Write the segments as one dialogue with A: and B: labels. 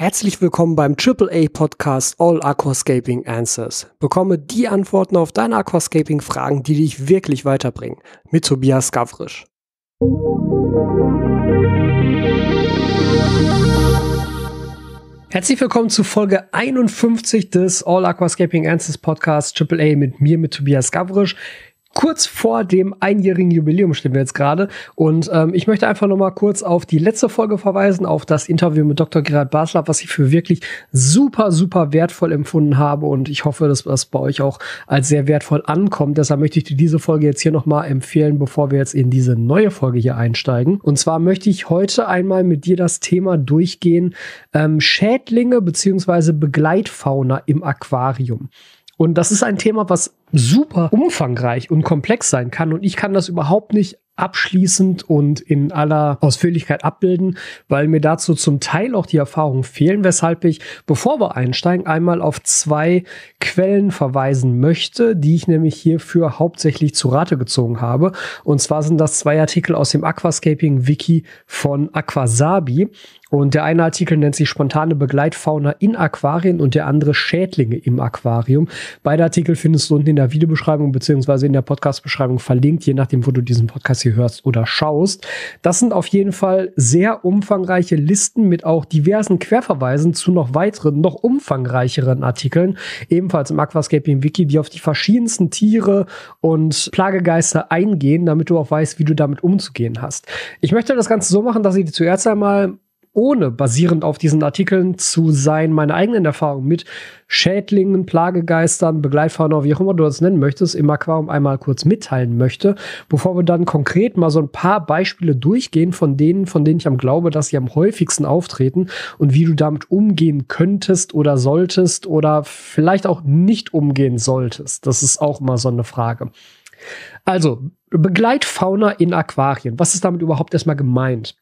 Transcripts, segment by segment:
A: Herzlich willkommen beim AAA Podcast All Aquascaping Answers. Bekomme die Antworten auf deine Aquascaping Fragen, die dich wirklich weiterbringen. Mit Tobias Gavrisch. Herzlich willkommen zu Folge 51 des All Aquascaping Answers Podcast AAA mit mir, mit Tobias Gavrisch kurz vor dem einjährigen Jubiläum stehen wir jetzt gerade. Und ähm, ich möchte einfach noch mal kurz auf die letzte Folge verweisen, auf das Interview mit Dr. Gerhard Basler, was ich für wirklich super, super wertvoll empfunden habe. Und ich hoffe, dass das bei euch auch als sehr wertvoll ankommt. Deshalb möchte ich dir diese Folge jetzt hier noch mal empfehlen, bevor wir jetzt in diese neue Folge hier einsteigen. Und zwar möchte ich heute einmal mit dir das Thema durchgehen, ähm, Schädlinge beziehungsweise Begleitfauna im Aquarium. Und das ist ein Thema, was super umfangreich und komplex sein kann. Und ich kann das überhaupt nicht abschließend und in aller Ausführlichkeit abbilden, weil mir dazu zum Teil auch die Erfahrungen fehlen, weshalb ich, bevor wir einsteigen, einmal auf zwei Quellen verweisen möchte, die ich nämlich hierfür hauptsächlich zu Rate gezogen habe. Und zwar sind das zwei Artikel aus dem Aquascaping Wiki von Aquasabi. Und der eine Artikel nennt sich spontane Begleitfauna in Aquarien und der andere Schädlinge im Aquarium. Beide Artikel findest du unten in der Videobeschreibung beziehungsweise in der Podcastbeschreibung verlinkt, je nachdem, wo du diesen Podcast hier hörst oder schaust. Das sind auf jeden Fall sehr umfangreiche Listen mit auch diversen Querverweisen zu noch weiteren, noch umfangreicheren Artikeln, ebenfalls im Aquascaping Wiki, die auf die verschiedensten Tiere und Plagegeister eingehen, damit du auch weißt, wie du damit umzugehen hast. Ich möchte das Ganze so machen, dass ich dir zuerst einmal ohne basierend auf diesen Artikeln zu sein, meine eigenen Erfahrungen mit Schädlingen, Plagegeistern, Begleitfauna, wie auch immer du das nennen möchtest, im Aquarium einmal kurz mitteilen möchte, bevor wir dann konkret mal so ein paar Beispiele durchgehen von denen, von denen ich am glaube, dass sie am häufigsten auftreten und wie du damit umgehen könntest oder solltest oder vielleicht auch nicht umgehen solltest. Das ist auch mal so eine Frage. Also, Begleitfauna in Aquarien. Was ist damit überhaupt erstmal gemeint?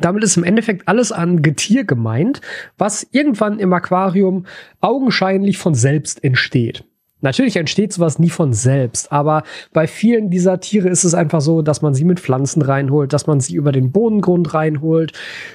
A: Damit ist im Endeffekt alles an Getier gemeint, was irgendwann im Aquarium augenscheinlich von selbst entsteht. Natürlich entsteht sowas nie von selbst, aber bei vielen dieser Tiere ist es einfach so, dass man sie mit Pflanzen reinholt, dass man sie über den Bodengrund reinholt,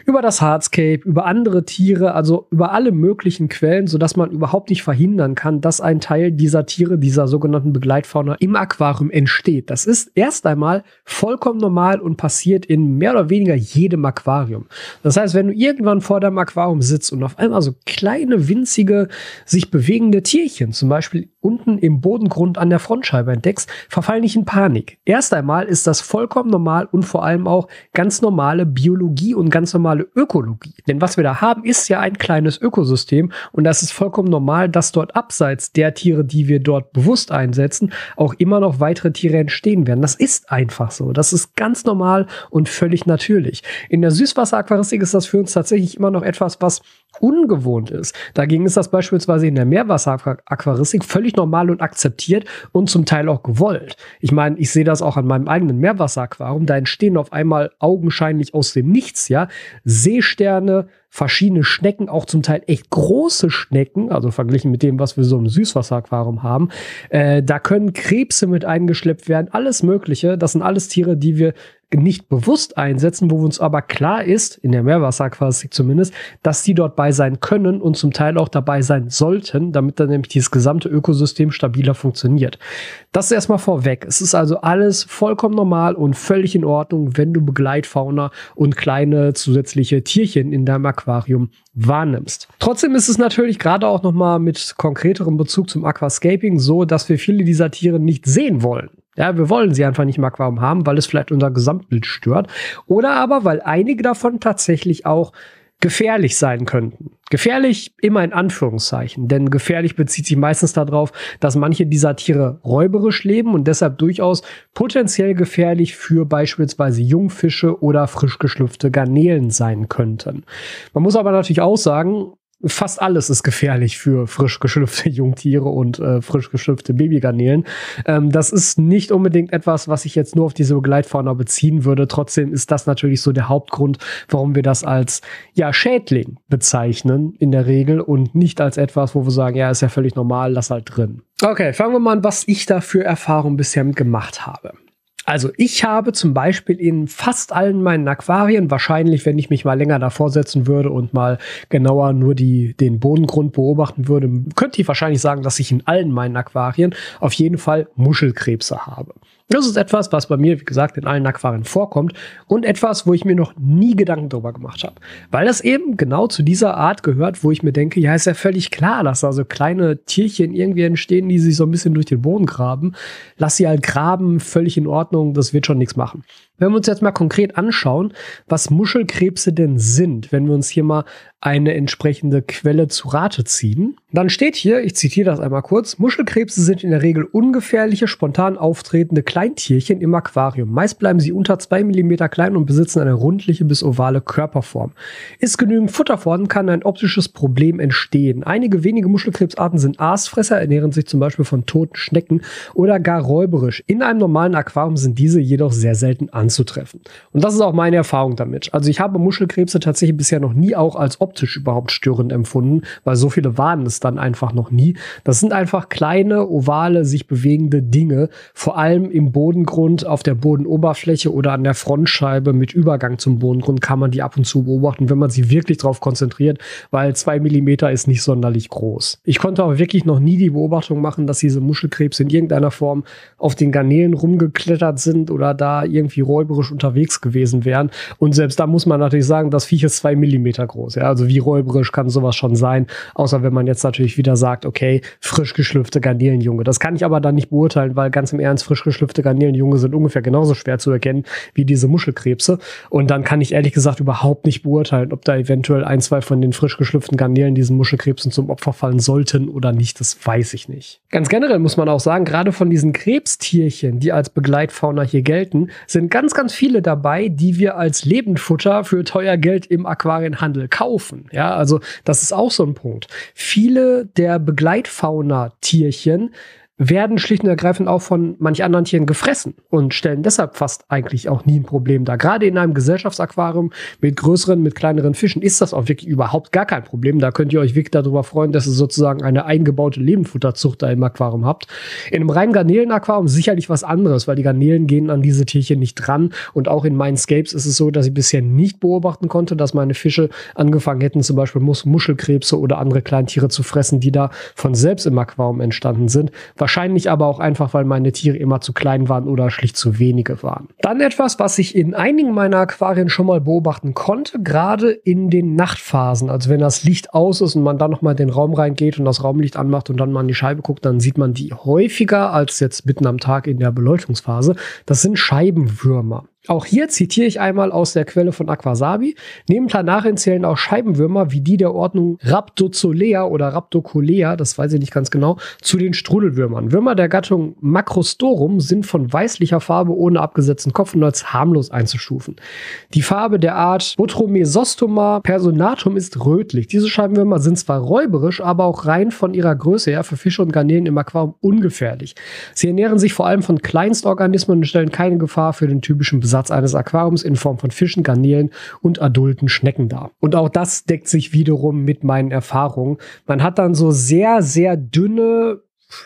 A: über das Hardscape, über andere Tiere, also über alle möglichen Quellen, sodass man überhaupt nicht verhindern kann, dass ein Teil dieser Tiere, dieser sogenannten Begleitfauna im Aquarium entsteht. Das ist erst einmal vollkommen normal und passiert in mehr oder weniger jedem Aquarium. Das heißt, wenn du irgendwann vor deinem Aquarium sitzt und auf einmal so kleine, winzige, sich bewegende Tierchen, zum Beispiel unten im Bodengrund an der Frontscheibe entdeckst, verfall nicht in Panik. Erst einmal ist das vollkommen normal und vor allem auch ganz normale Biologie und ganz normale Ökologie. Denn was wir da haben, ist ja ein kleines Ökosystem und das ist vollkommen normal, dass dort abseits der Tiere, die wir dort bewusst einsetzen, auch immer noch weitere Tiere entstehen werden. Das ist einfach so. Das ist ganz normal und völlig natürlich. In der Süßwasseraquaristik ist das für uns tatsächlich immer noch etwas, was ungewohnt ist. Dagegen ist das beispielsweise in der Meerwasseraquaristik völlig normal und akzeptiert und zum Teil auch gewollt. Ich meine, ich sehe das auch an meinem eigenen Meerwasseraquarium. Da entstehen auf einmal augenscheinlich aus dem Nichts, ja, Seesterne, verschiedene Schnecken, auch zum Teil echt große Schnecken, also verglichen mit dem, was wir so im Süßwasseraquarium haben. Äh, da können Krebse mit eingeschleppt werden, alles Mögliche. Das sind alles Tiere, die wir nicht bewusst einsetzen, wo uns aber klar ist, in der Meerwasseraquaristik zumindest, dass die dort bei sein können und zum Teil auch dabei sein sollten, damit dann nämlich dieses gesamte Ökosystem stabiler funktioniert. Das ist erstmal vorweg. Es ist also alles vollkommen normal und völlig in Ordnung, wenn du Begleitfauna und kleine zusätzliche Tierchen in deinem Aquarium wahrnimmst. Trotzdem ist es natürlich gerade auch noch mal mit konkreterem Bezug zum Aquascaping so, dass wir viele dieser Tiere nicht sehen wollen. Ja, wir wollen sie einfach nicht im Aquarium haben, weil es vielleicht unser Gesamtbild stört. Oder aber, weil einige davon tatsächlich auch gefährlich sein könnten. Gefährlich immer in Anführungszeichen, denn gefährlich bezieht sich meistens darauf, dass manche dieser Tiere räuberisch leben und deshalb durchaus potenziell gefährlich für beispielsweise Jungfische oder frisch geschlüpfte Garnelen sein könnten. Man muss aber natürlich auch sagen, fast alles ist gefährlich für frisch geschlüpfte Jungtiere und äh, frisch geschlüpfte Babygarnelen. Ähm, das ist nicht unbedingt etwas, was ich jetzt nur auf diese Begleitfauna beziehen würde. Trotzdem ist das natürlich so der Hauptgrund, warum wir das als ja Schädling bezeichnen in der Regel und nicht als etwas, wo wir sagen, ja, ist ja völlig normal, lass halt drin. Okay, fangen wir mal an, was ich da für Erfahrungen bisher gemacht habe. Also ich habe zum Beispiel in fast allen meinen Aquarien, wahrscheinlich, wenn ich mich mal länger davor setzen würde und mal genauer nur die, den Bodengrund beobachten würde, könnte ich wahrscheinlich sagen, dass ich in allen meinen Aquarien auf jeden Fall Muschelkrebse habe. Das ist etwas, was bei mir, wie gesagt, in allen Aquarien vorkommt und etwas, wo ich mir noch nie Gedanken drüber gemacht habe. Weil das eben genau zu dieser Art gehört, wo ich mir denke, ja, ist ja völlig klar, dass da so kleine Tierchen irgendwie entstehen, die sich so ein bisschen durch den Boden graben. Lass sie halt graben, völlig in Ordnung, das wird schon nichts machen. Wenn wir uns jetzt mal konkret anschauen, was Muschelkrebse denn sind, wenn wir uns hier mal eine entsprechende Quelle zu Rate ziehen, dann steht hier, ich zitiere das einmal kurz, Muschelkrebse sind in der Regel ungefährliche, spontan auftretende Kleintierchen im Aquarium. Meist bleiben sie unter zwei Millimeter klein und besitzen eine rundliche bis ovale Körperform. Ist genügend Futter vorhanden, kann ein optisches Problem entstehen. Einige wenige Muschelkrebsarten sind Aasfresser, ernähren sich zum Beispiel von toten Schnecken oder gar räuberisch. In einem normalen Aquarium sind diese jedoch sehr selten an anzutreffen. Und das ist auch meine Erfahrung damit. Also ich habe Muschelkrebse tatsächlich bisher noch nie auch als optisch überhaupt störend empfunden, weil so viele waren es dann einfach noch nie. Das sind einfach kleine, ovale, sich bewegende Dinge, vor allem im Bodengrund, auf der Bodenoberfläche oder an der Frontscheibe mit Übergang zum Bodengrund kann man die ab und zu beobachten, wenn man sich wirklich darauf konzentriert, weil zwei Millimeter ist nicht sonderlich groß. Ich konnte auch wirklich noch nie die Beobachtung machen, dass diese Muschelkrebse in irgendeiner Form auf den Garnelen rumgeklettert sind oder da irgendwie roh räuberisch unterwegs gewesen wären. Und selbst da muss man natürlich sagen, das Viech ist zwei Millimeter groß. Ja? Also wie räuberisch kann sowas schon sein, außer wenn man jetzt natürlich wieder sagt, okay, frisch geschlüpfte Garnelenjunge. Das kann ich aber dann nicht beurteilen, weil ganz im Ernst, frisch geschlüpfte Garnelenjunge sind ungefähr genauso schwer zu erkennen wie diese Muschelkrebse. Und dann kann ich ehrlich gesagt überhaupt nicht beurteilen, ob da eventuell ein, zwei von den frisch geschlüpften Garnelen diesen Muschelkrebsen zum Opfer fallen sollten oder nicht. Das weiß ich nicht. Ganz generell muss man auch sagen, gerade von diesen Krebstierchen, die als Begleitfauna hier gelten, sind ganz ganz, ganz viele dabei, die wir als Lebendfutter für teuer Geld im Aquarienhandel kaufen. Ja, also das ist auch so ein Punkt. Viele der Begleitfauna-Tierchen werden schlicht und ergreifend auch von manch anderen Tieren gefressen und stellen deshalb fast eigentlich auch nie ein Problem dar. Gerade in einem Gesellschaftsaquarium mit größeren, mit kleineren Fischen ist das auch wirklich überhaupt gar kein Problem. Da könnt ihr euch wirklich darüber freuen, dass ihr sozusagen eine eingebaute Lebendfutterzucht da im Aquarium habt. In einem reinen Garnelenaquarium sicherlich was anderes, weil die Garnelen gehen an diese Tierchen nicht dran. Und auch in meinen ist es so, dass ich bisher nicht beobachten konnte, dass meine Fische angefangen hätten, zum Beispiel Mus Muschelkrebse oder andere Kleintiere zu fressen, die da von selbst im Aquarium entstanden sind. Was Wahrscheinlich aber auch einfach, weil meine Tiere immer zu klein waren oder schlicht zu wenige waren. Dann etwas, was ich in einigen meiner Aquarien schon mal beobachten konnte, gerade in den Nachtphasen. Also wenn das Licht aus ist und man dann nochmal in den Raum reingeht und das Raumlicht anmacht und dann mal in die Scheibe guckt, dann sieht man die häufiger als jetzt mitten am Tag in der Beleuchtungsphase. Das sind Scheibenwürmer. Auch hier zitiere ich einmal aus der Quelle von Aquasabi. Neben Planarien zählen auch Scheibenwürmer wie die der Ordnung Rhabdozolea oder Rhabdocolea, das weiß ich nicht ganz genau, zu den Strudelwürmern. Würmer der Gattung Macrostorum sind von weißlicher Farbe ohne abgesetzten Kopf und als harmlos einzustufen. Die Farbe der Art Botromesostoma personatum ist rötlich. Diese Scheibenwürmer sind zwar räuberisch, aber auch rein von ihrer Größe her für Fische und Garnelen im Aquarium ungefährlich. Sie ernähren sich vor allem von Kleinstorganismen und stellen keine Gefahr für den typischen Besatz Besatz eines Aquariums in Form von Fischen, Garnelen und adulten Schnecken dar. Und auch das deckt sich wiederum mit meinen Erfahrungen. Man hat dann so sehr, sehr dünne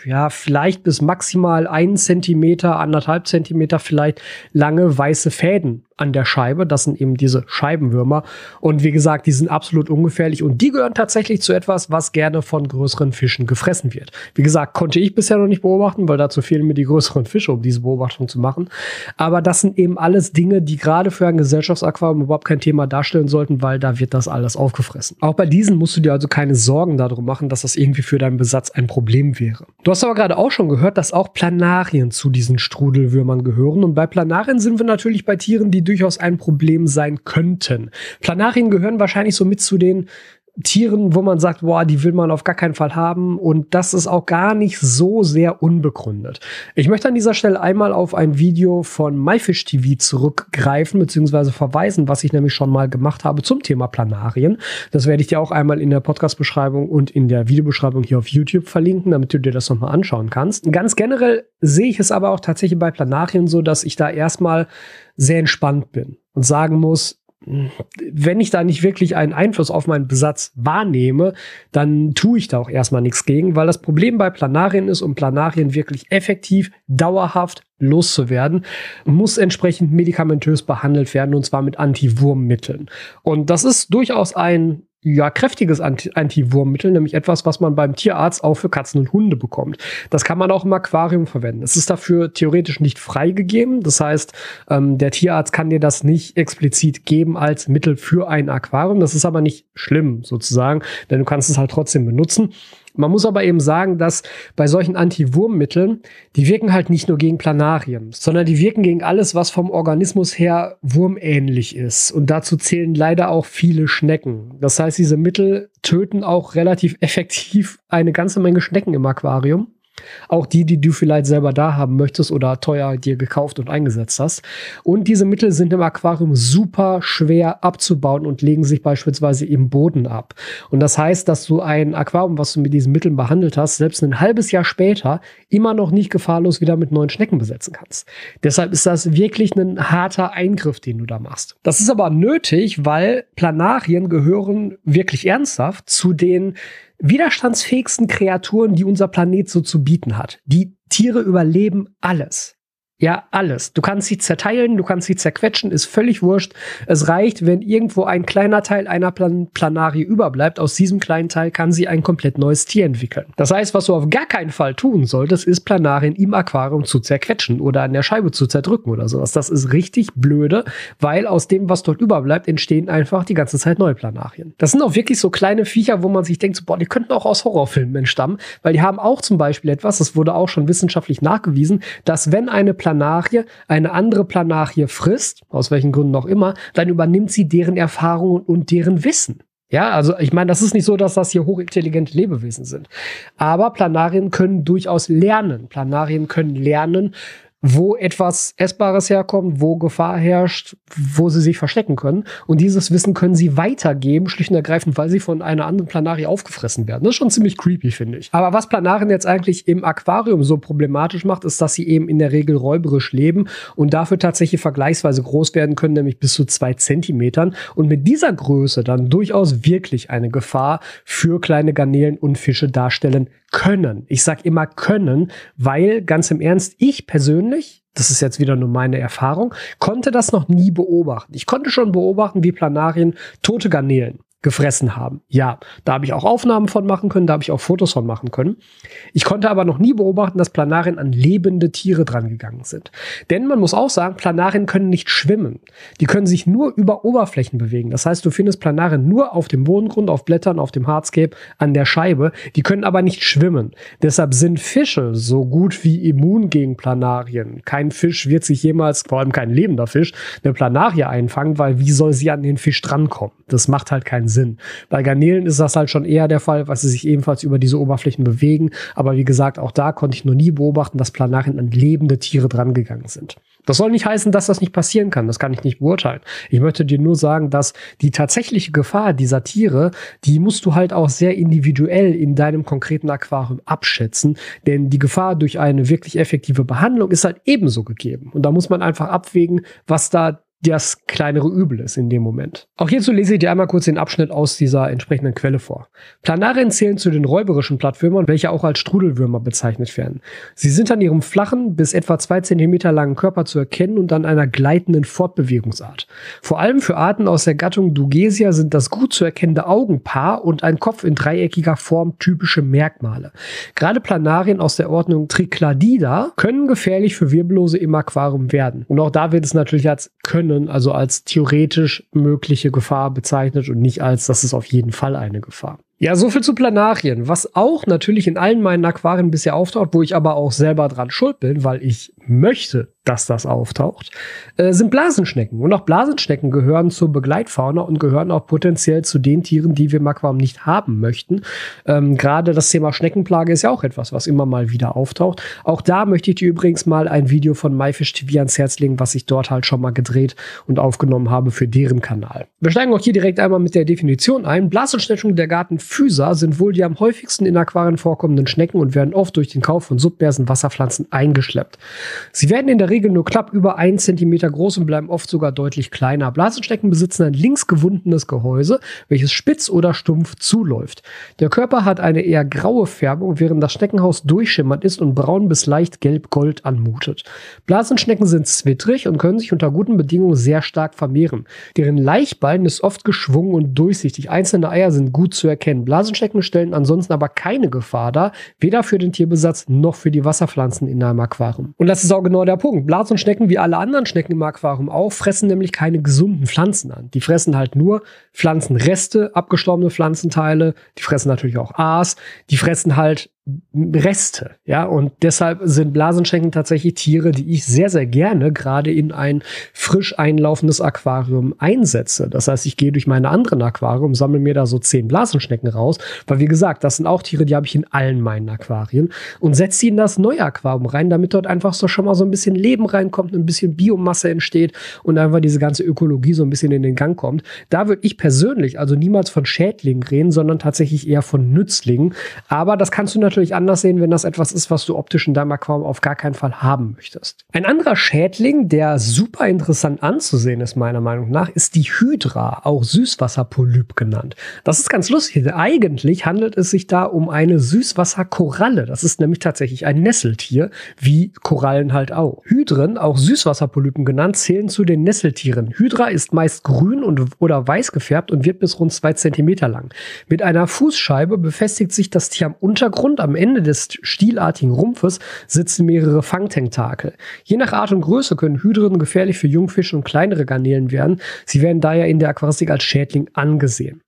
A: ja, vielleicht bis maximal einen Zentimeter, anderthalb Zentimeter vielleicht lange weiße Fäden an der Scheibe. Das sind eben diese Scheibenwürmer. Und wie gesagt, die sind absolut ungefährlich und die gehören tatsächlich zu etwas, was gerne von größeren Fischen gefressen wird. Wie gesagt, konnte ich bisher noch nicht beobachten, weil dazu fehlen mir die größeren Fische, um diese Beobachtung zu machen. Aber das sind eben alles Dinge, die gerade für ein Gesellschaftsaquarium überhaupt kein Thema darstellen sollten, weil da wird das alles aufgefressen. Auch bei diesen musst du dir also keine Sorgen darum machen, dass das irgendwie für deinen Besatz ein Problem wäre. Du hast aber gerade auch schon gehört, dass auch Planarien zu diesen Strudelwürmern gehören. Und bei Planarien sind wir natürlich bei Tieren, die durchaus ein Problem sein könnten. Planarien gehören wahrscheinlich so mit zu den Tieren, wo man sagt, boah, die will man auf gar keinen Fall haben. Und das ist auch gar nicht so sehr unbegründet. Ich möchte an dieser Stelle einmal auf ein Video von MyFish TV zurückgreifen, beziehungsweise verweisen, was ich nämlich schon mal gemacht habe zum Thema Planarien. Das werde ich dir auch einmal in der Podcast-Beschreibung und in der Videobeschreibung hier auf YouTube verlinken, damit du dir das nochmal anschauen kannst. Ganz generell sehe ich es aber auch tatsächlich bei Planarien so, dass ich da erstmal sehr entspannt bin und sagen muss, wenn ich da nicht wirklich einen Einfluss auf meinen Besatz wahrnehme, dann tue ich da auch erstmal nichts gegen, weil das Problem bei Planarien ist, um Planarien wirklich effektiv, dauerhaft loszuwerden, muss entsprechend medikamentös behandelt werden und zwar mit Antiwurmmitteln. Und das ist durchaus ein ja, kräftiges Anti-Wurmmittel, nämlich etwas, was man beim Tierarzt auch für Katzen und Hunde bekommt. Das kann man auch im Aquarium verwenden. Es ist dafür theoretisch nicht freigegeben. Das heißt, ähm, der Tierarzt kann dir das nicht explizit geben als Mittel für ein Aquarium. Das ist aber nicht schlimm sozusagen, denn du kannst es halt trotzdem benutzen. Man muss aber eben sagen, dass bei solchen Anti-Wurmmitteln, die wirken halt nicht nur gegen Planarien, sondern die wirken gegen alles, was vom Organismus her wurmähnlich ist. Und dazu zählen leider auch viele Schnecken. Das heißt, diese Mittel töten auch relativ effektiv eine ganze Menge Schnecken im Aquarium. Auch die, die du vielleicht selber da haben möchtest oder teuer dir gekauft und eingesetzt hast. Und diese Mittel sind im Aquarium super schwer abzubauen und legen sich beispielsweise im Boden ab. Und das heißt, dass du ein Aquarium, was du mit diesen Mitteln behandelt hast, selbst ein halbes Jahr später immer noch nicht gefahrlos wieder mit neuen Schnecken besetzen kannst. Deshalb ist das wirklich ein harter Eingriff, den du da machst. Das ist aber nötig, weil Planarien gehören wirklich ernsthaft zu den widerstandsfähigsten Kreaturen, die unser Planet so zu bieten hat. Die Tiere überleben alles. Ja, alles. Du kannst sie zerteilen, du kannst sie zerquetschen, ist völlig wurscht. Es reicht, wenn irgendwo ein kleiner Teil einer Plan Planarie überbleibt. Aus diesem kleinen Teil kann sie ein komplett neues Tier entwickeln. Das heißt, was du auf gar keinen Fall tun solltest, ist Planarien im Aquarium zu zerquetschen oder an der Scheibe zu zerdrücken oder sowas. Das ist richtig blöde, weil aus dem, was dort überbleibt, entstehen einfach die ganze Zeit neue Planarien. Das sind auch wirklich so kleine Viecher, wo man sich denkt, so, boah, die könnten auch aus Horrorfilmen entstammen, weil die haben auch zum Beispiel etwas, das wurde auch schon wissenschaftlich nachgewiesen, dass wenn eine Planarie eine andere Planarie frisst, aus welchen Gründen auch immer, dann übernimmt sie deren Erfahrungen und deren Wissen. Ja, also ich meine, das ist nicht so, dass das hier hochintelligente Lebewesen sind. Aber Planarien können durchaus lernen. Planarien können lernen, wo etwas Essbares herkommt, wo Gefahr herrscht, wo sie sich verstecken können. Und dieses Wissen können sie weitergeben, schlicht und ergreifend, weil sie von einer anderen Planarie aufgefressen werden. Das ist schon ziemlich creepy, finde ich. Aber was Planarien jetzt eigentlich im Aquarium so problematisch macht, ist, dass sie eben in der Regel räuberisch leben und dafür tatsächlich vergleichsweise groß werden können, nämlich bis zu zwei Zentimetern. Und mit dieser Größe dann durchaus wirklich eine Gefahr für kleine Garnelen und Fische darstellen können. Ich sage immer können, weil ganz im Ernst, ich persönlich, das ist jetzt wieder nur meine Erfahrung, konnte das noch nie beobachten. Ich konnte schon beobachten, wie Planarien tote Garnelen gefressen haben. Ja, da habe ich auch Aufnahmen von machen können, da habe ich auch Fotos von machen können. Ich konnte aber noch nie beobachten, dass Planarien an lebende Tiere drangegangen sind. Denn man muss auch sagen, Planarien können nicht schwimmen. Die können sich nur über Oberflächen bewegen. Das heißt, du findest Planarien nur auf dem Bodengrund, auf Blättern, auf dem Hardscape, an der Scheibe. Die können aber nicht schwimmen. Deshalb sind Fische so gut wie immun gegen Planarien. Kein Fisch wird sich jemals, vor allem kein lebender Fisch, eine Planarie einfangen, weil wie soll sie an den Fisch drankommen? Das macht halt keinen Sinn. Bei Garnelen ist das halt schon eher der Fall, weil sie sich ebenfalls über diese Oberflächen bewegen. Aber wie gesagt, auch da konnte ich noch nie beobachten, dass Planarien an lebende Tiere drangegangen sind. Das soll nicht heißen, dass das nicht passieren kann. Das kann ich nicht beurteilen. Ich möchte dir nur sagen, dass die tatsächliche Gefahr dieser Tiere, die musst du halt auch sehr individuell in deinem konkreten Aquarium abschätzen. Denn die Gefahr durch eine wirklich effektive Behandlung ist halt ebenso gegeben. Und da muss man einfach abwägen, was da das kleinere Übel ist in dem Moment. Auch hierzu lese ich dir einmal kurz den Abschnitt aus dieser entsprechenden Quelle vor. Planarien zählen zu den räuberischen Plattwürmern, welche auch als Strudelwürmer bezeichnet werden. Sie sind an ihrem flachen, bis etwa zwei Zentimeter langen Körper zu erkennen und an einer gleitenden Fortbewegungsart. Vor allem für Arten aus der Gattung Dugesia sind das gut zu erkennende Augenpaar und ein Kopf in dreieckiger Form typische Merkmale. Gerade Planarien aus der Ordnung Tricladida können gefährlich für Wirbellose im Aquarium werden. Und auch da wird es natürlich als können können, also als theoretisch mögliche Gefahr bezeichnet und nicht als, das ist auf jeden Fall eine Gefahr. Ja, so viel zu Planarien, was auch natürlich in allen meinen Aquarien bisher auftaucht, wo ich aber auch selber dran schuld bin, weil ich möchte, dass das auftaucht, äh, sind Blasenschnecken. Und auch Blasenschnecken gehören zur Begleitfauna und gehören auch potenziell zu den Tieren, die wir im Aquarium nicht haben möchten. Ähm, Gerade das Thema Schneckenplage ist ja auch etwas, was immer mal wieder auftaucht. Auch da möchte ich dir übrigens mal ein Video von MyFish TV ans Herz legen, was ich dort halt schon mal gedreht und aufgenommen habe für deren Kanal. Wir steigen auch hier direkt einmal mit der Definition ein. Blasenschnecken der Garten Physa sind wohl die am häufigsten in Aquarien vorkommenden Schnecken und werden oft durch den Kauf von submersen Wasserpflanzen eingeschleppt. Sie werden in der Regel nur knapp über einen Zentimeter groß und bleiben oft sogar deutlich kleiner. Blasenschnecken besitzen ein links gewundenes Gehäuse, welches spitz oder stumpf zuläuft. Der Körper hat eine eher graue Färbung, während das Schneckenhaus durchschimmernd ist und braun bis leicht gelb-gold anmutet. Blasenschnecken sind zwittrig und können sich unter guten Bedingungen sehr stark vermehren. Deren Laichbein ist oft geschwungen und durchsichtig. Einzelne Eier sind gut zu erkennen. Blasenschnecken stellen ansonsten aber keine Gefahr dar, weder für den Tierbesatz noch für die Wasserpflanzen in einem Aquarium. Und das ist auch genau der Punkt. Blasenschnecken, wie alle anderen Schnecken im Aquarium auch, fressen nämlich keine gesunden Pflanzen an. Die fressen halt nur Pflanzenreste, abgestorbene Pflanzenteile, die fressen natürlich auch Aas, die fressen halt Reste, ja, und deshalb sind Blasenschenken tatsächlich Tiere, die ich sehr, sehr gerne gerade in ein frisch einlaufendes Aquarium einsetze. Das heißt, ich gehe durch meine anderen Aquarium, sammle mir da so zehn Blasenschnecken raus, weil wie gesagt, das sind auch Tiere, die habe ich in allen meinen Aquarien und setze sie in das neue Aquarium rein, damit dort einfach so schon mal so ein bisschen Leben reinkommt, ein bisschen Biomasse entsteht und einfach diese ganze Ökologie so ein bisschen in den Gang kommt. Da würde ich persönlich also niemals von Schädlingen reden, sondern tatsächlich eher von Nützlingen. Aber das kannst du natürlich natürlich anders sehen, wenn das etwas ist, was du optisch in deinem Aquarium auf gar keinen Fall haben möchtest. Ein anderer Schädling, der super interessant anzusehen ist, meiner Meinung nach, ist die Hydra, auch Süßwasserpolyp genannt. Das ist ganz lustig. Eigentlich handelt es sich da um eine Süßwasserkoralle. Das ist nämlich tatsächlich ein Nesseltier, wie Korallen halt auch. Hydren, auch Süßwasserpolypen genannt, zählen zu den Nesseltieren. Hydra ist meist grün und, oder weiß gefärbt und wird bis rund zwei Zentimeter lang. Mit einer Fußscheibe befestigt sich das Tier am Untergrund, am Ende des stielartigen Rumpfes sitzen mehrere Fangtentakel. Je nach Art und Größe können Hydren gefährlich für Jungfische und kleinere Garnelen werden. Sie werden daher in der Aquaristik als Schädling angesehen.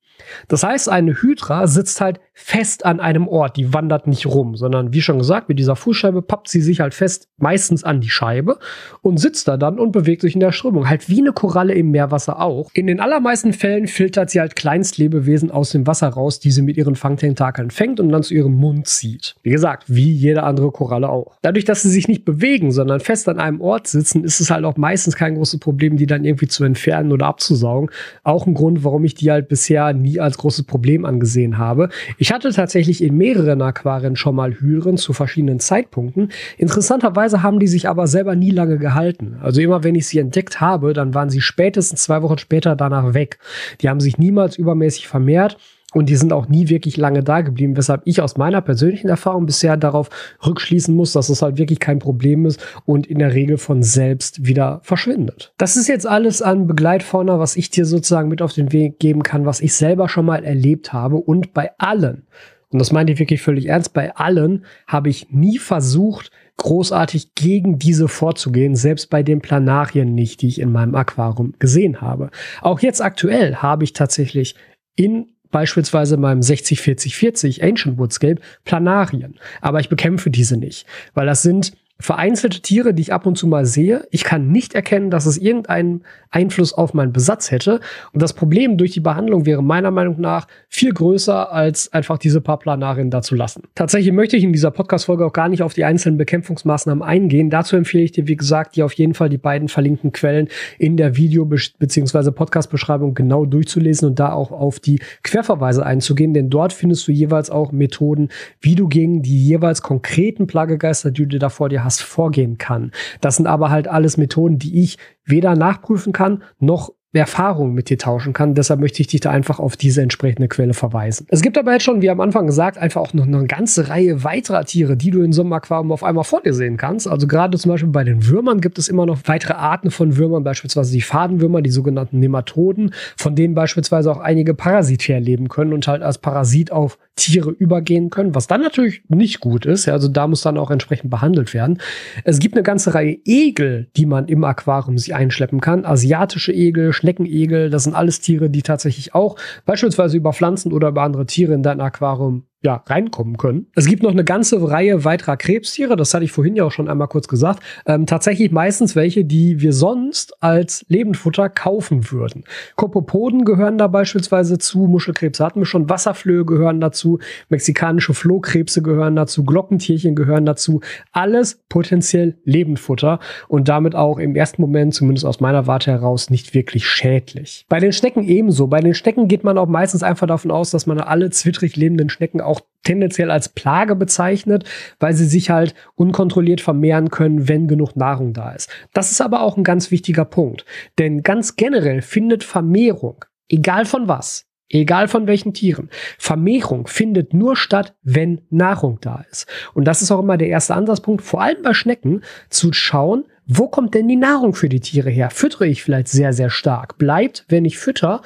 A: Das heißt, eine Hydra sitzt halt fest an einem Ort. Die wandert nicht rum, sondern wie schon gesagt, mit dieser Fußscheibe pappt sie sich halt fest, meistens an die Scheibe und sitzt da dann und bewegt sich in der Strömung. Halt wie eine Koralle im Meerwasser auch. In den allermeisten Fällen filtert sie halt Kleinstlebewesen aus dem Wasser raus, die sie mit ihren Fangtentakeln fängt und dann zu ihrem Mund zieht. Wie gesagt, wie jede andere Koralle auch. Dadurch, dass sie sich nicht bewegen, sondern fest an einem Ort sitzen, ist es halt auch meistens kein großes Problem, die dann irgendwie zu entfernen oder abzusaugen. Auch ein Grund, warum ich die halt bisher nie als großes Problem angesehen habe. Ich ich hatte tatsächlich in mehreren Aquarien schon mal Hyren zu verschiedenen Zeitpunkten. Interessanterweise haben die sich aber selber nie lange gehalten. Also immer wenn ich sie entdeckt habe, dann waren sie spätestens zwei Wochen später danach weg. Die haben sich niemals übermäßig vermehrt und die sind auch nie wirklich lange da geblieben, weshalb ich aus meiner persönlichen Erfahrung bisher darauf rückschließen muss, dass es halt wirklich kein Problem ist und in der Regel von selbst wieder verschwindet. Das ist jetzt alles an Begleitfauna, was ich dir sozusagen mit auf den Weg geben kann, was ich selber schon mal erlebt habe und bei allen, und das meinte ich wirklich völlig ernst, bei allen habe ich nie versucht, großartig gegen diese vorzugehen, selbst bei den Planarien nicht, die ich in meinem Aquarium gesehen habe. Auch jetzt aktuell habe ich tatsächlich in beispielsweise meinem 60-40-40 Ancient Woodscape Planarien. Aber ich bekämpfe diese nicht, weil das sind vereinzelte Tiere, die ich ab und zu mal sehe. Ich kann nicht erkennen, dass es irgendeinen Einfluss auf meinen Besatz hätte. Und das Problem durch die Behandlung wäre meiner Meinung nach viel größer, als einfach diese paar Planarien da zu lassen. Tatsächlich möchte ich in dieser Podcast-Folge auch gar nicht auf die einzelnen Bekämpfungsmaßnahmen eingehen. Dazu empfehle ich dir, wie gesagt, dir auf jeden Fall die beiden verlinkten Quellen in der Video- bzw. Podcast-Beschreibung genau durchzulesen und da auch auf die Querverweise einzugehen, denn dort findest du jeweils auch Methoden, wie du gegen die jeweils konkreten Plagegeister, die du da vor dir hast, vorgehen kann. Das sind aber halt alles Methoden, die ich weder nachprüfen kann, noch Erfahrung mit dir tauschen kann. Deshalb möchte ich dich da einfach auf diese entsprechende Quelle verweisen. Es gibt aber jetzt schon, wie am Anfang gesagt, einfach auch noch eine ganze Reihe weiterer Tiere, die du in so einem Aquarium auf einmal vor dir sehen kannst. Also gerade zum Beispiel bei den Würmern gibt es immer noch weitere Arten von Würmern, beispielsweise die Fadenwürmer, die sogenannten Nematoden, von denen beispielsweise auch einige parasitär leben können und halt als Parasit auf Tiere übergehen können, was dann natürlich nicht gut ist. Ja, also da muss dann auch entsprechend behandelt werden. Es gibt eine ganze Reihe Egel, die man im Aquarium sich einschleppen kann. Asiatische Egel, Schneckenegel, das sind alles Tiere, die tatsächlich auch beispielsweise über Pflanzen oder über andere Tiere in dein Aquarium ja, reinkommen können. Es gibt noch eine ganze Reihe weiterer Krebstiere, das hatte ich vorhin ja auch schon einmal kurz gesagt. Ähm, tatsächlich meistens welche, die wir sonst als Lebendfutter kaufen würden. Kopopoden gehören da beispielsweise zu, Muschelkrebse hatten wir schon, Wasserflöhe gehören dazu, mexikanische Flohkrebse gehören dazu, Glockentierchen gehören dazu. Alles potenziell Lebendfutter und damit auch im ersten Moment, zumindest aus meiner Warte heraus, nicht wirklich schädlich. Bei den Schnecken ebenso. Bei den Schnecken geht man auch meistens einfach davon aus, dass man alle zwittrig lebenden Schnecken auch tendenziell als Plage bezeichnet, weil sie sich halt unkontrolliert vermehren können, wenn genug Nahrung da ist. Das ist aber auch ein ganz wichtiger Punkt, denn ganz generell findet Vermehrung, egal von was, Egal von welchen Tieren. Vermehrung findet nur statt, wenn Nahrung da ist. Und das ist auch immer der erste Ansatzpunkt, vor allem bei Schnecken, zu schauen, wo kommt denn die Nahrung für die Tiere her? Füttere ich vielleicht sehr, sehr stark? Bleibt, wenn ich fütter,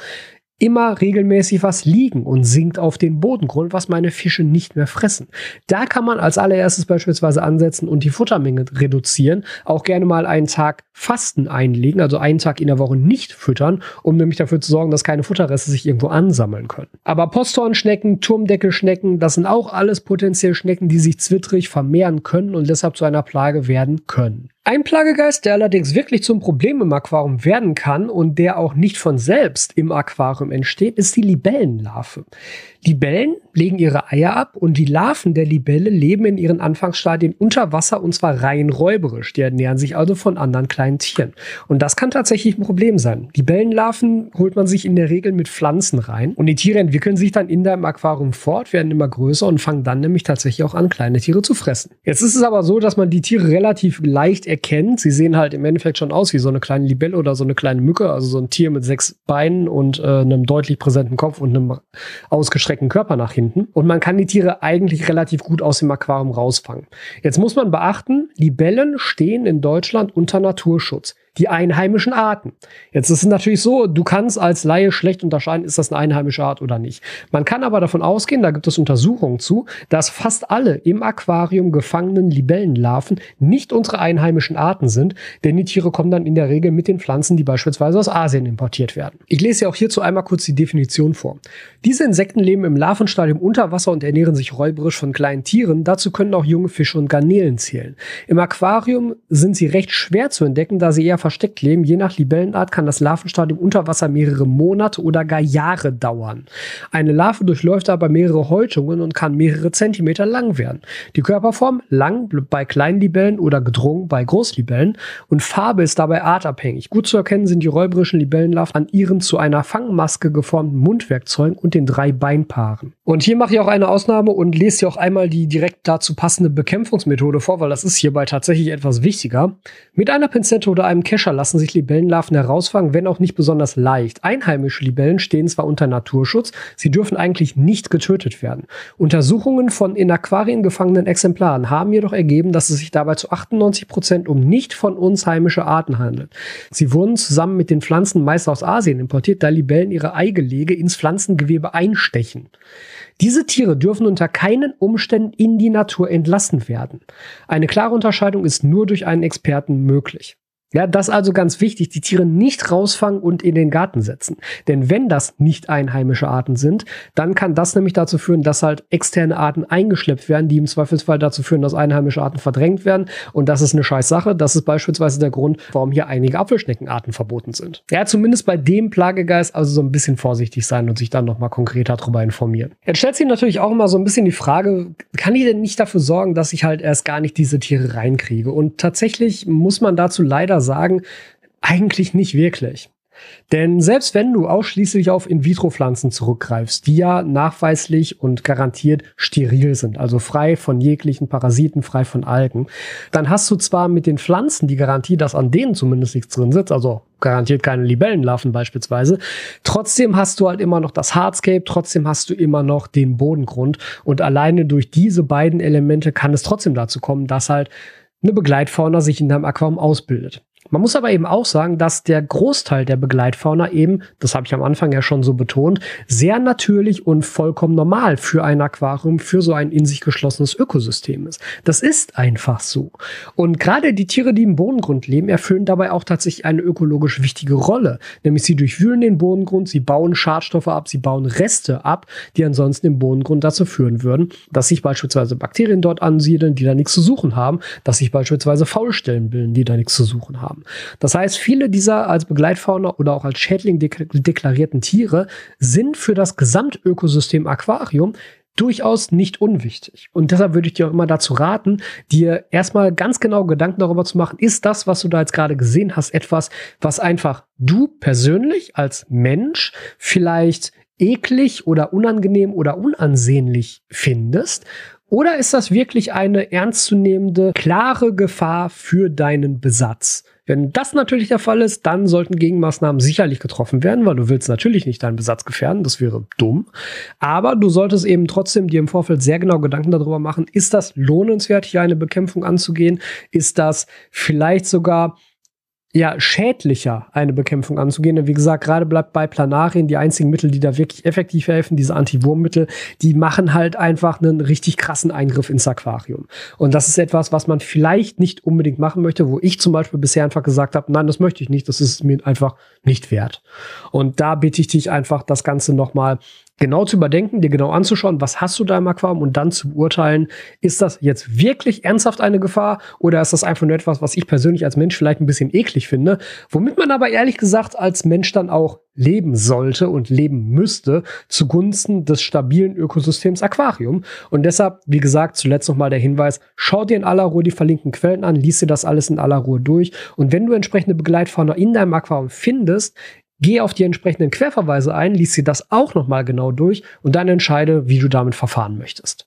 A: immer regelmäßig was liegen und sinkt auf den Bodengrund, was meine Fische nicht mehr fressen. Da kann man als allererstes beispielsweise ansetzen und die Futtermenge reduzieren. Auch gerne mal einen Tag Fasten einlegen, also einen Tag in der Woche nicht füttern, um nämlich dafür zu sorgen, dass keine Futterreste sich irgendwo ansammeln können. Aber Posthornschnecken, Turmdeckelschnecken, das sind auch alles potenziell Schnecken, die sich zwittrig vermehren können und deshalb zu einer Plage werden können. Ein Plagegeist, der allerdings wirklich zum Problem im Aquarium werden kann und der auch nicht von selbst im Aquarium entsteht, ist die Libellenlarve. Libellen legen ihre Eier ab und die Larven der Libelle leben in ihren Anfangsstadien unter Wasser und zwar rein räuberisch. Die ernähren sich also von anderen kleinen Tieren. Und das kann tatsächlich ein Problem sein. Libellenlarven holt man sich in der Regel mit Pflanzen rein und die Tiere entwickeln sich dann in deinem Aquarium fort, werden immer größer und fangen dann nämlich tatsächlich auch an, kleine Tiere zu fressen. Jetzt ist es aber so, dass man die Tiere relativ leicht erkennt. Sie sehen halt im Endeffekt schon aus wie so eine kleine Libelle oder so eine kleine Mücke, also so ein Tier mit sechs Beinen und äh, einem deutlich präsenten Kopf und einem ausgestreckten Körper nach hinten. Und man kann die Tiere eigentlich relativ gut aus dem Aquarium rausfangen. Jetzt muss man beachten, Libellen stehen in Deutschland unter Naturschutz die einheimischen Arten. Jetzt ist es natürlich so, du kannst als Laie schlecht unterscheiden, ist das eine einheimische Art oder nicht. Man kann aber davon ausgehen, da gibt es Untersuchungen zu, dass fast alle im Aquarium gefangenen Libellenlarven nicht unsere einheimischen Arten sind, denn die Tiere kommen dann in der Regel mit den Pflanzen, die beispielsweise aus Asien importiert werden. Ich lese ja auch hierzu einmal kurz die Definition vor. Diese Insekten leben im Larvenstadium unter Wasser und ernähren sich räuberisch von kleinen Tieren. Dazu können auch junge Fische und Garnelen zählen. Im Aquarium sind sie recht schwer zu entdecken, da sie eher versteckt leben. Je nach Libellenart kann das Larvenstadium unter Wasser mehrere Monate oder gar Jahre dauern. Eine Larve durchläuft aber mehrere Häutungen und kann mehrere Zentimeter lang werden. Die Körperform lang bei kleinen Libellen oder gedrungen bei Großlibellen und Farbe ist dabei artabhängig. Gut zu erkennen sind die räuberischen Libellenlarven an ihren zu einer Fangmaske geformten Mundwerkzeugen und den drei Beinpaaren. Und hier mache ich auch eine Ausnahme und lese hier auch einmal die direkt dazu passende Bekämpfungsmethode vor, weil das ist hierbei tatsächlich etwas wichtiger. Mit einer Pinzette oder einem Kescher lassen sich Libellenlarven herausfangen, wenn auch nicht besonders leicht. Einheimische Libellen stehen zwar unter Naturschutz, sie dürfen eigentlich nicht getötet werden. Untersuchungen von in Aquarien gefangenen Exemplaren haben jedoch ergeben, dass es sich dabei zu 98 Prozent um nicht von uns heimische Arten handelt. Sie wurden zusammen mit den Pflanzen meist aus Asien importiert, da Libellen ihre Eigelege ins Pflanzengewebe einstechen. Diese Tiere dürfen unter keinen Umständen in die Natur entlassen werden. Eine klare Unterscheidung ist nur durch einen Experten möglich. Ja, das ist also ganz wichtig, die Tiere nicht rausfangen und in den Garten setzen. Denn wenn das nicht einheimische Arten sind, dann kann das nämlich dazu führen, dass halt externe Arten eingeschleppt werden, die im Zweifelsfall dazu führen, dass einheimische Arten verdrängt werden. Und das ist eine scheiß Sache. Das ist beispielsweise der Grund, warum hier einige Apfelschneckenarten verboten sind. Ja, zumindest bei dem Plagegeist also so ein bisschen vorsichtig sein und sich dann nochmal konkreter darüber informieren. Jetzt stellt sich natürlich auch immer so ein bisschen die Frage, kann ich denn nicht dafür sorgen, dass ich halt erst gar nicht diese Tiere reinkriege? Und tatsächlich muss man dazu leider sagen, eigentlich nicht wirklich. Denn selbst wenn du ausschließlich auf In-vitro-Pflanzen zurückgreifst, die ja nachweislich und garantiert steril sind, also frei von jeglichen Parasiten, frei von Algen, dann hast du zwar mit den Pflanzen die Garantie, dass an denen zumindest nichts drin sitzt, also garantiert keine Libellenlarven beispielsweise, trotzdem hast du halt immer noch das Hardscape, trotzdem hast du immer noch den Bodengrund und alleine durch diese beiden Elemente kann es trotzdem dazu kommen, dass halt eine Begleitfauna sich in deinem Aquarium ausbildet. Man muss aber eben auch sagen, dass der Großteil der Begleitfauna eben, das habe ich am Anfang ja schon so betont, sehr natürlich und vollkommen normal für ein Aquarium, für so ein in sich geschlossenes Ökosystem ist. Das ist einfach so. Und gerade die Tiere, die im Bodengrund leben, erfüllen dabei auch tatsächlich eine ökologisch wichtige Rolle. Nämlich sie durchwühlen den Bodengrund, sie bauen Schadstoffe ab, sie bauen Reste ab, die ansonsten im Bodengrund dazu führen würden, dass sich beispielsweise Bakterien dort ansiedeln, die da nichts zu suchen haben, dass sich beispielsweise Faulstellen bilden, die da nichts zu suchen haben haben. Das heißt, viele dieser als Begleitfauna oder auch als Schädling deklarierten Tiere sind für das Gesamtökosystem Aquarium durchaus nicht unwichtig. Und deshalb würde ich dir auch immer dazu raten, dir erstmal ganz genau Gedanken darüber zu machen, ist das, was du da jetzt gerade gesehen hast, etwas, was einfach du persönlich als Mensch vielleicht eklig oder unangenehm oder unansehnlich findest? Oder ist das wirklich eine ernstzunehmende, klare Gefahr für deinen Besatz? Wenn das natürlich der Fall ist, dann sollten Gegenmaßnahmen sicherlich getroffen werden, weil du willst natürlich nicht deinen Besatz gefährden, das wäre dumm. Aber du solltest eben trotzdem dir im Vorfeld sehr genau Gedanken darüber machen, ist das lohnenswert, hier eine Bekämpfung anzugehen? Ist das vielleicht sogar ja, schädlicher eine Bekämpfung anzugehen. Denn wie gesagt, gerade bleibt bei Planarien die einzigen Mittel, die da wirklich effektiv helfen, diese Anti-Wurm-Mittel, die machen halt einfach einen richtig krassen Eingriff ins Aquarium. Und das ist etwas, was man vielleicht nicht unbedingt machen möchte, wo ich zum Beispiel bisher einfach gesagt habe, nein, das möchte ich nicht, das ist mir einfach nicht wert. Und da bitte ich dich einfach, das Ganze nochmal genau zu überdenken, dir genau anzuschauen, was hast du da im Aquarium und dann zu beurteilen, ist das jetzt wirklich ernsthaft eine Gefahr oder ist das einfach nur etwas, was ich persönlich als Mensch vielleicht ein bisschen eklig finde, womit man aber ehrlich gesagt als Mensch dann auch leben sollte und leben müsste zugunsten des stabilen Ökosystems Aquarium. Und deshalb, wie gesagt, zuletzt nochmal der Hinweis, schau dir in aller Ruhe die verlinkten Quellen an, lies dir das alles in aller Ruhe durch. Und wenn du entsprechende Begleitfauna in deinem Aquarium findest, Geh auf die entsprechenden Querverweise ein, lies dir das auch nochmal genau durch und dann entscheide, wie du damit verfahren möchtest.